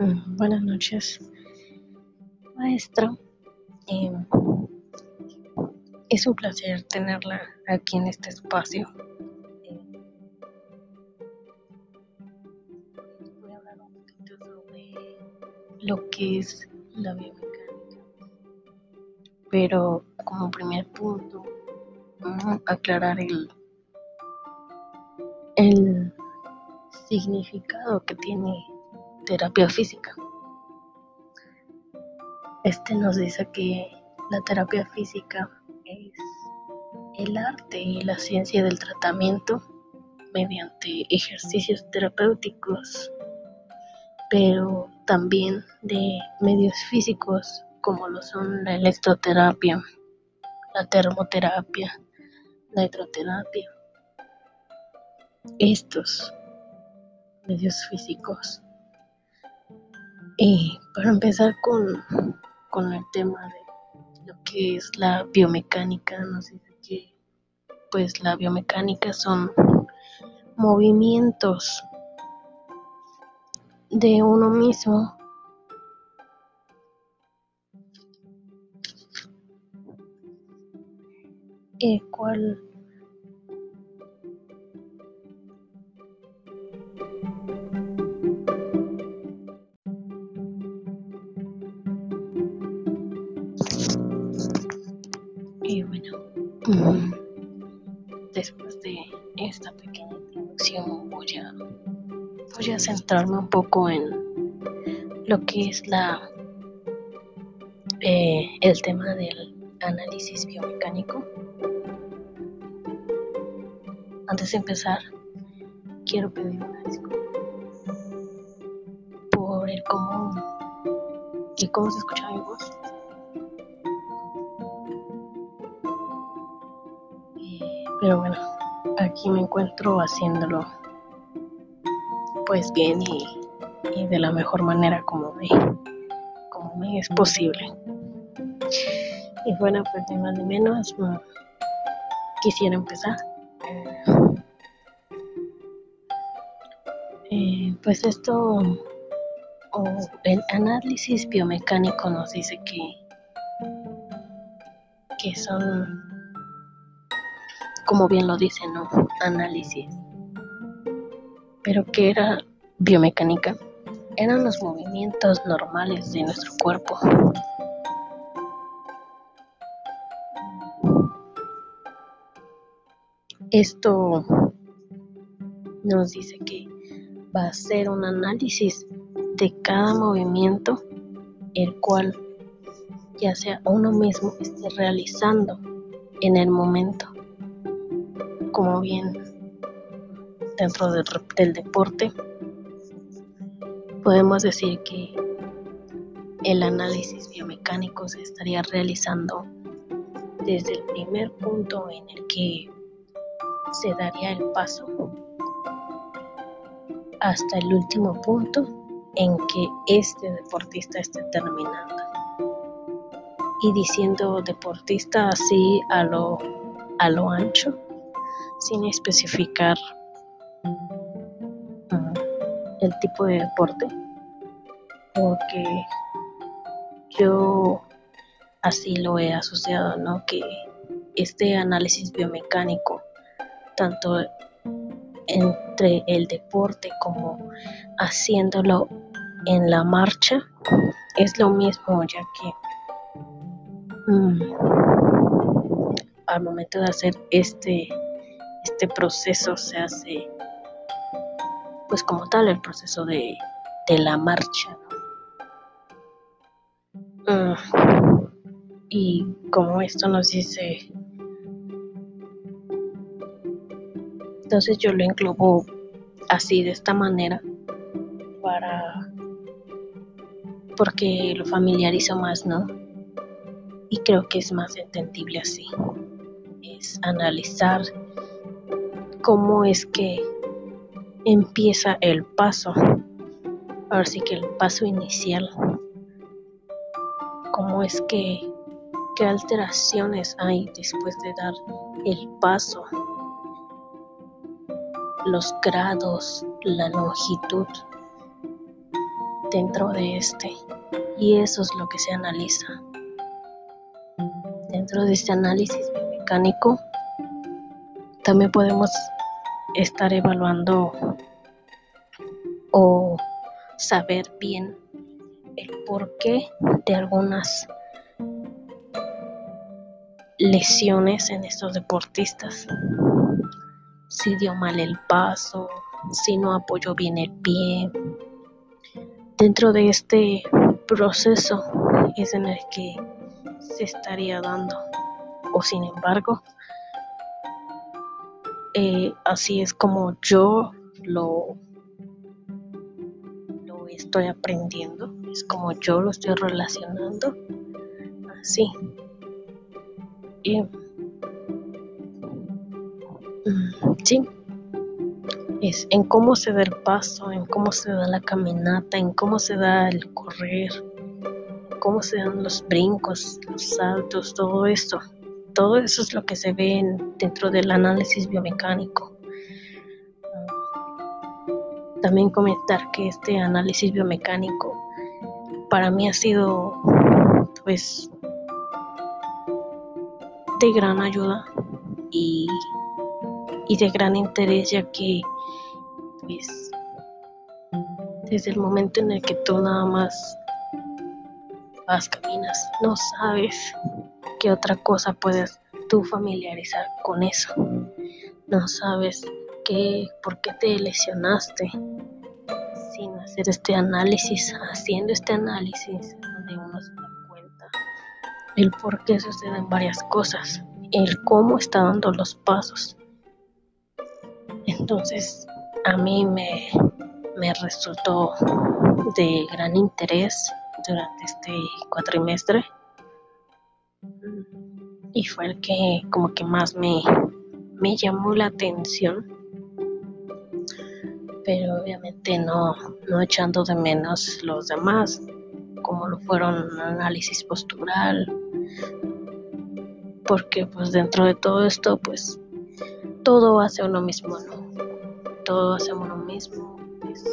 Buenas noches, maestra. Eh, es un placer tenerla aquí en este espacio. Voy a hablar un poquito sobre lo que es la biomecánica. Pero como primer punto, aclarar el, el significado que tiene terapia física. Este nos dice que la terapia física es el arte y la ciencia del tratamiento mediante ejercicios terapéuticos, pero también de medios físicos como lo son la electroterapia, la termoterapia, la hidroterapia. Estos medios físicos y para empezar con, con el tema de lo que es la biomecánica, nos dice que pues la biomecánica son movimientos de uno mismo. El cual esta pequeña introducción voy a, voy a centrarme un poco en lo que es la eh, el tema del análisis biomecánico. Antes de empezar, quiero pedir una disculpa por el cómo, el cómo se escucha mi voz. Pero bueno, aquí me encuentro haciéndolo pues bien y, de la mejor manera como me, como me es posible. Y bueno, pues de más ni menos, mm, quisiera empezar. Eh, pues esto, o el análisis biomecánico nos dice que, que son como bien lo dice, ¿no? Análisis. Pero ¿qué era biomecánica? Eran los movimientos normales de nuestro cuerpo. Esto nos dice que va a ser un análisis de cada movimiento, el cual ya sea uno mismo esté realizando en el momento como bien dentro del, deporte, podemos decir que el análisis biomecánico se estaría realizando desde el primer punto en el que se daría el paso hasta el último punto en que este deportista esté terminando. Y diciendo deportista así a lo, a lo ancho, sin especificar el tipo de deporte, porque yo así lo he asociado, ¿no? Que este análisis biomecánico, tanto entre el deporte como haciéndolo en la marcha, es lo mismo, ya que um, al momento de hacer este este proceso se hace, pues como tal, el proceso de, de la marcha. Uh, y como esto nos dice, entonces yo lo englobo así, de esta manera, para, porque lo familiarizo más, ¿no? Y creo que es más entendible así. Es analizar cómo es que empieza el paso. Ahora sí que el paso inicial. Cómo es que, qué alteraciones hay después de dar el paso. Los grados, la longitud. dentro de este y eso es lo que se analiza. Dentro de este análisis biomecánico también podemos estar evaluando o saber bien el porqué de algunas lesiones en estos deportistas. Si dio mal el paso, si no apoyó bien el pie. Dentro de este proceso es en el que se estaría dando. O sin embargo, eh, así es como yo lo, estoy aprendiendo, es como yo lo estoy relacionando, así. Y, mm, sí, es en cómo se da el paso, en cómo se da la caminata, en cómo se da el correr, cómo se dan los brincos, los saltos, todo esto. Todo eso es lo que se ve dentro del análisis biomecánico. También comentar que este análisis biomecánico para mí ha sido pues de gran ayuda y, y de gran interés ya que pues desde el momento en el que tú nada más vas, caminas, no sabes qué otra cosa puedes tú familiarizar con eso. No sabes qué, por qué te lesionaste sin hacer este análisis, haciendo este análisis donde uno se da cuenta el por qué suceden varias cosas, el cómo está dando los pasos. Entonces, a mí me, me resultó de gran interés durante este cuatrimestre y fue el que como que más me, me llamó la atención. Pero obviamente no, no echando de menos los demás como lo fueron análisis postural porque pues dentro de todo esto pues todo hace uno mismo no todo hace uno mismo pues,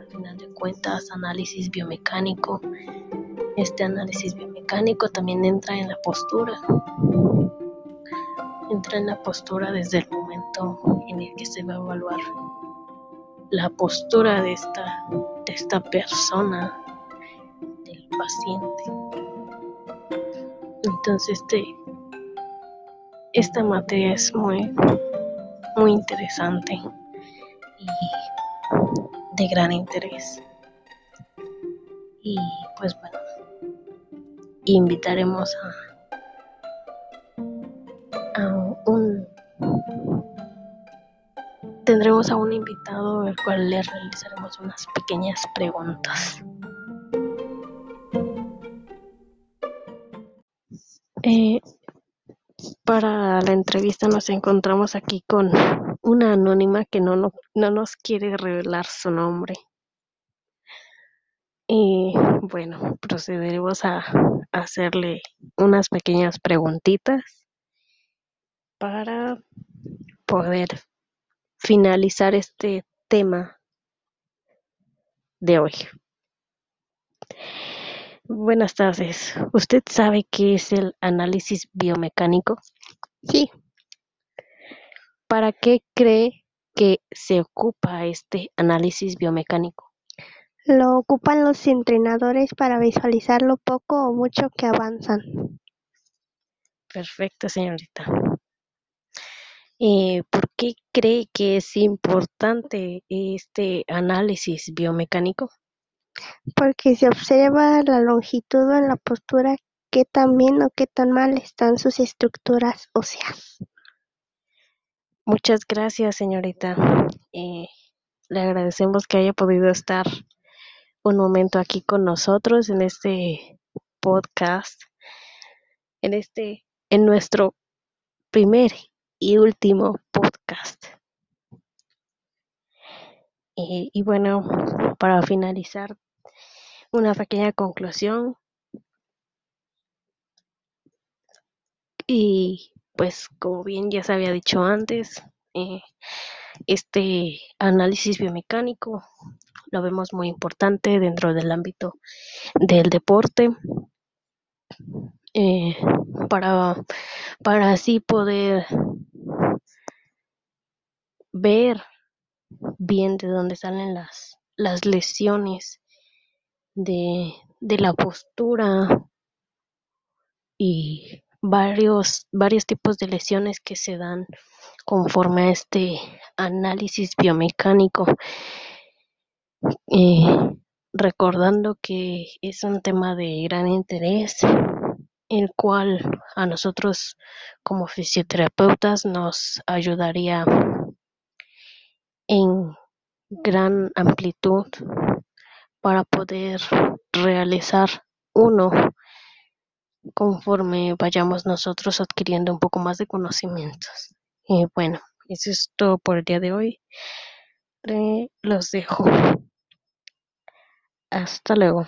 al final de cuentas análisis biomecánico este análisis biomecánico también entra en la postura. Entra en la postura desde el momento en el que se va a evaluar la postura de esta, de esta persona, del paciente. Entonces, este, esta materia es muy, muy interesante y de gran interés. Y pues bueno, invitaremos a, un tendremos a un invitado al cual le realizaremos unas pequeñas preguntas. Eh, para la entrevista nos encontramos aquí con una anónima que no, no, no nos quiere revelar su nombre. Y bueno, procederemos a hacerle unas pequeñas preguntitas para poder finalizar este tema de hoy. Buenas tardes. ¿Usted sabe qué es el análisis biomecánico? Sí. ¿Para qué cree que se ocupa este análisis biomecánico? Lo ocupan los entrenadores para visualizar lo poco o mucho que avanzan. Perfecto, señorita. Eh, ¿Por qué cree que es importante este análisis biomecánico? Porque se observa la longitud en la postura, qué tan bien o qué tan mal están sus estructuras óseas. Muchas gracias, señorita. Eh, le agradecemos que haya podido estar un momento aquí con nosotros en este podcast, en este, en nuestro primer y último podcast. Y, bueno, para finalizar, una pequeña conclusión. Y pues como bien ya se había dicho antes, eh, este análisis biomecánico lo vemos muy importante dentro del ámbito del deporte eh, para, para así poder ver bien de dónde salen las, las lesiones de, de la postura y varios, varios tipos de lesiones que se dan conforme a este análisis biomecánico. Eh, recordando que es un tema de gran interés, el cual a nosotros como fisioterapeutas nos ayudaría en gran amplitud para poder realizar uno conforme vayamos nosotros adquiriendo un poco más de conocimientos. Y bueno, eso es todo por el día de hoy. los dejo. Hasta luego.